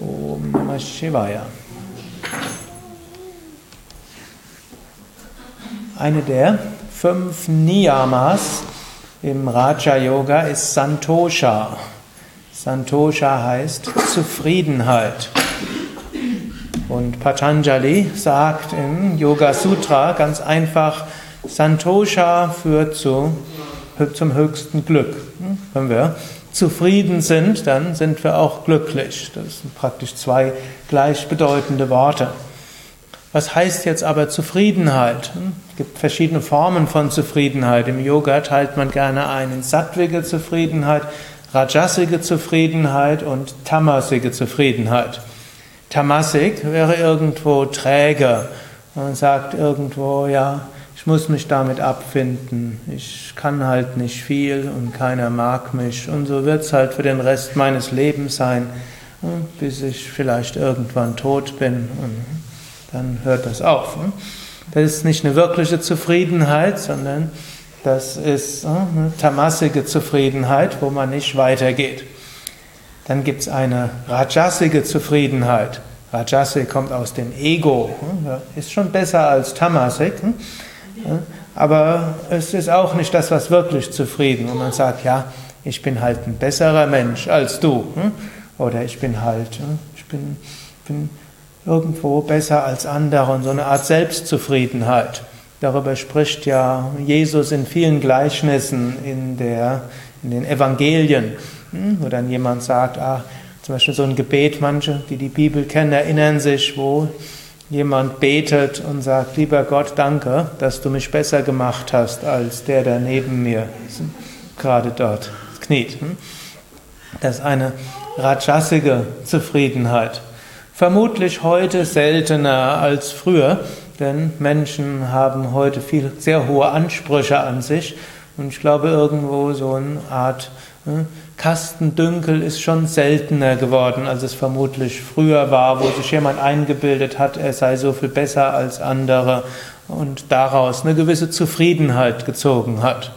Om Namah Shivaya. Eine der fünf Niyamas im Raja Yoga ist Santosha. Santosha heißt Zufriedenheit. Und Patanjali sagt im Yoga Sutra ganz einfach, Santosha führt zu, zum höchsten Glück. Wenn wir zufrieden sind, dann sind wir auch glücklich. Das sind praktisch zwei gleichbedeutende Worte. Was heißt jetzt aber Zufriedenheit? Es gibt verschiedene Formen von Zufriedenheit. Im Yoga teilt man gerne ein in sattwige Zufriedenheit, rajasige Zufriedenheit und tamasige Zufriedenheit. Tamasik wäre irgendwo träge. Man sagt irgendwo, ja, ich muss mich damit abfinden. Ich kann halt nicht viel und keiner mag mich. Und so wird es halt für den Rest meines Lebens sein, bis ich vielleicht irgendwann tot bin. Und dann hört das auf. Ne? Das ist nicht eine wirkliche Zufriedenheit, sondern das ist ne, eine tamasige Zufriedenheit, wo man nicht weitergeht. Dann gibt es eine rajasige Zufriedenheit. Rajasik kommt aus dem Ego, ne? ist schon besser als Tamasik, aber es ist auch nicht das, was wirklich zufrieden. Und man sagt, ja, ich bin halt ein besserer Mensch als du. Oder ich bin halt, ich bin, bin irgendwo besser als andere und so eine Art Selbstzufriedenheit. Darüber spricht ja Jesus in vielen Gleichnissen in, der, in den Evangelien, hm, wo dann jemand sagt, ah, zum Beispiel so ein Gebet, manche, die die Bibel kennen, erinnern sich, wo jemand betet und sagt, lieber Gott, danke, dass du mich besser gemacht hast als der, der neben mir gerade dort kniet. Hm. Das ist eine rajasige Zufriedenheit. Vermutlich heute seltener als früher, denn Menschen haben heute viel, sehr hohe Ansprüche an sich und ich glaube irgendwo so eine Art äh, Kastendünkel ist schon seltener geworden, als es vermutlich früher war, wo sich jemand eingebildet hat, er sei so viel besser als andere und daraus eine gewisse Zufriedenheit gezogen hat.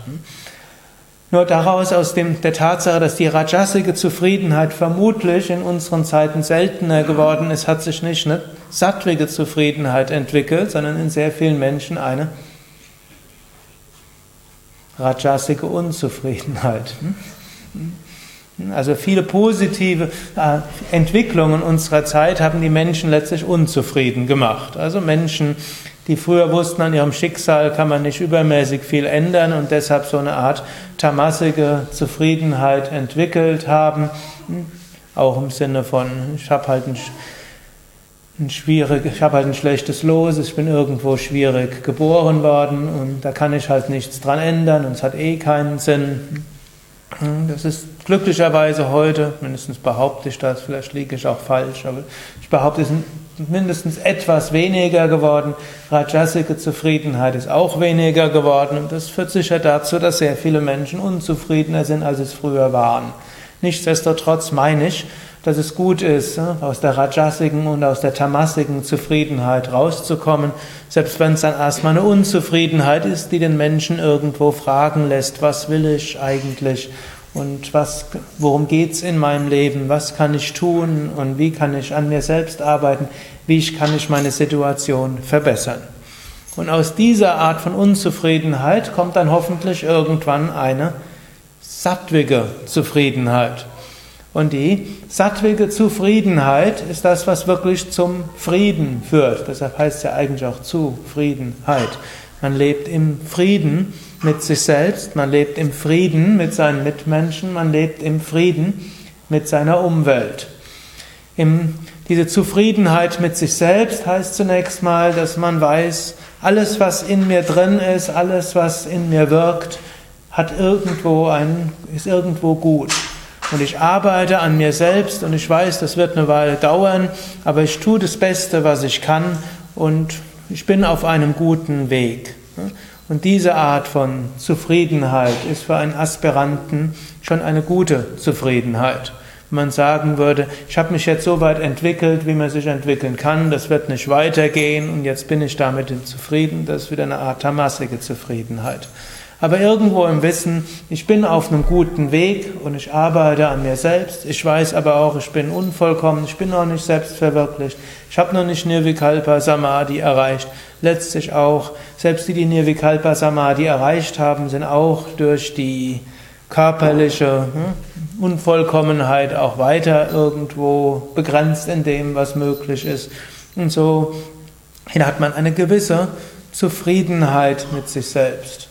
Nur daraus aus dem, der Tatsache, dass die rajasige Zufriedenheit vermutlich in unseren Zeiten seltener geworden ist, hat sich nicht eine sattwige Zufriedenheit entwickelt, sondern in sehr vielen Menschen eine rajasige Unzufriedenheit. Also viele positive äh, Entwicklungen unserer Zeit haben die Menschen letztlich unzufrieden gemacht. Also Menschen, die früher wussten, an ihrem Schicksal kann man nicht übermäßig viel ändern und deshalb so eine Art tamassige Zufriedenheit entwickelt haben. Auch im Sinne von, ich habe halt ein, ein schwierig, ich habe halt ein schlechtes Los, ich bin irgendwo schwierig geboren worden und da kann ich halt nichts dran ändern und es hat eh keinen Sinn. Das ist glücklicherweise heute, mindestens behaupte ich das, vielleicht liege ich auch falsch, aber ich behaupte, es ist mindestens etwas weniger geworden. Rajasike Zufriedenheit ist auch weniger geworden und das führt sicher dazu, dass sehr viele Menschen unzufriedener sind, als es früher waren. Nichtsdestotrotz meine ich, dass es gut ist, aus der Rajasiken und aus der Tamasiken Zufriedenheit rauszukommen, selbst wenn es dann erstmal eine Unzufriedenheit ist, die den Menschen irgendwo fragen lässt, was will ich eigentlich und was, worum geht's in meinem Leben? Was kann ich tun? Und wie kann ich an mir selbst arbeiten? Wie kann ich meine Situation verbessern? Und aus dieser Art von Unzufriedenheit kommt dann hoffentlich irgendwann eine sattwige Zufriedenheit. Und die sattwige Zufriedenheit ist das, was wirklich zum Frieden führt. Deshalb heißt es ja eigentlich auch Zufriedenheit. Man lebt im Frieden mit sich selbst, man lebt im Frieden mit seinen Mitmenschen, man lebt im Frieden mit seiner Umwelt. Im, diese Zufriedenheit mit sich selbst heißt zunächst mal, dass man weiß, alles, was in mir drin ist, alles, was in mir wirkt, hat irgendwo ein, ist irgendwo gut. Und ich arbeite an mir selbst und ich weiß, das wird eine Weile dauern, aber ich tue das Beste, was ich kann und ich bin auf einem guten Weg. Und diese Art von Zufriedenheit ist für einen Aspiranten schon eine gute Zufriedenheit. Wenn man sagen würde, ich habe mich jetzt so weit entwickelt, wie man sich entwickeln kann, das wird nicht weitergehen und jetzt bin ich damit zufrieden, das ist wieder eine Art tamasige Zufriedenheit. Aber irgendwo im Wissen, ich bin auf einem guten Weg und ich arbeite an mir selbst. Ich weiß aber auch, ich bin unvollkommen, ich bin noch nicht selbstverwirklicht. Ich habe noch nicht Nirvikalpa Samadhi erreicht. Letztlich auch, selbst die, die Nirvikalpa Samadhi erreicht haben, sind auch durch die körperliche hm, Unvollkommenheit auch weiter irgendwo begrenzt in dem, was möglich ist. Und so hat man eine gewisse Zufriedenheit mit sich selbst.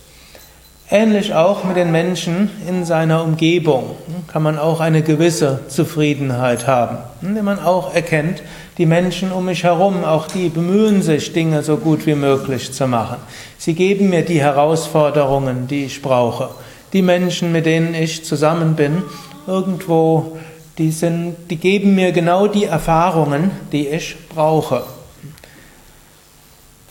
Ähnlich auch mit den Menschen in seiner Umgebung kann man auch eine gewisse Zufriedenheit haben, indem man auch erkennt, die Menschen um mich herum, auch die bemühen sich, Dinge so gut wie möglich zu machen. Sie geben mir die Herausforderungen, die ich brauche. Die Menschen, mit denen ich zusammen bin, irgendwo, die sind, die geben mir genau die Erfahrungen, die ich brauche.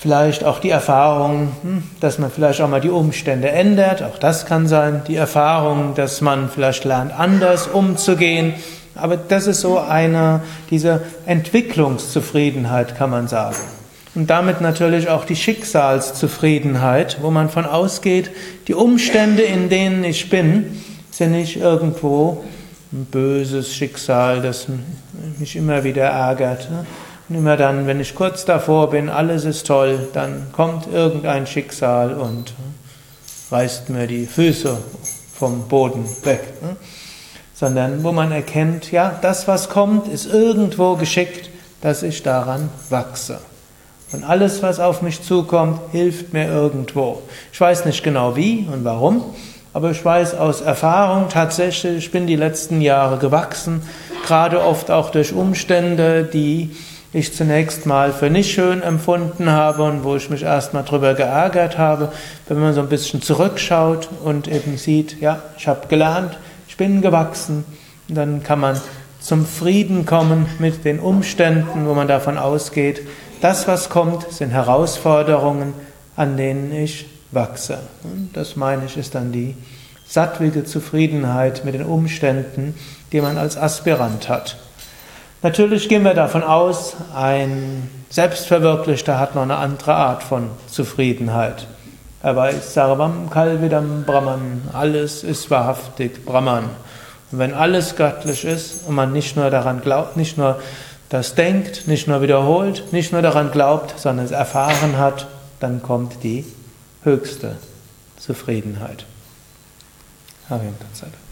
Vielleicht auch die Erfahrung, hm, dass man vielleicht auch mal die Umstände ändert, auch das kann sein. Die Erfahrung, dass man vielleicht lernt, anders umzugehen. Aber das ist so eine, diese Entwicklungszufriedenheit, kann man sagen. Und damit natürlich auch die Schicksalszufriedenheit, wo man von ausgeht, die Umstände, in denen ich bin, sind nicht irgendwo ein böses Schicksal, das mich immer wieder ärgert. Immer dann, wenn ich kurz davor bin, alles ist toll, dann kommt irgendein Schicksal und reißt mir die Füße vom Boden weg. Ne? Sondern wo man erkennt, ja, das, was kommt, ist irgendwo geschickt, dass ich daran wachse. Und alles, was auf mich zukommt, hilft mir irgendwo. Ich weiß nicht genau wie und warum, aber ich weiß aus Erfahrung tatsächlich, ich bin die letzten Jahre gewachsen, gerade oft auch durch Umstände, die ich zunächst mal für nicht schön empfunden habe und wo ich mich erstmal drüber geärgert habe, wenn man so ein bisschen zurückschaut und eben sieht, ja, ich habe gelernt, ich bin gewachsen, dann kann man zum Frieden kommen mit den Umständen, wo man davon ausgeht, das, was kommt, sind Herausforderungen, an denen ich wachse. Und das meine ich, ist dann die sattwige Zufriedenheit mit den Umständen, die man als Aspirant hat. Natürlich gehen wir davon aus, ein Selbstverwirklichter hat noch eine andere Art von Zufriedenheit. Er weiß, Sarvam Kalvidam Brahman, alles ist wahrhaftig Brahman. Und wenn alles göttlich ist und man nicht nur daran glaubt, nicht nur das denkt, nicht nur wiederholt, nicht nur daran glaubt, sondern es erfahren hat, dann kommt die höchste Zufriedenheit. Hariam Tatsada.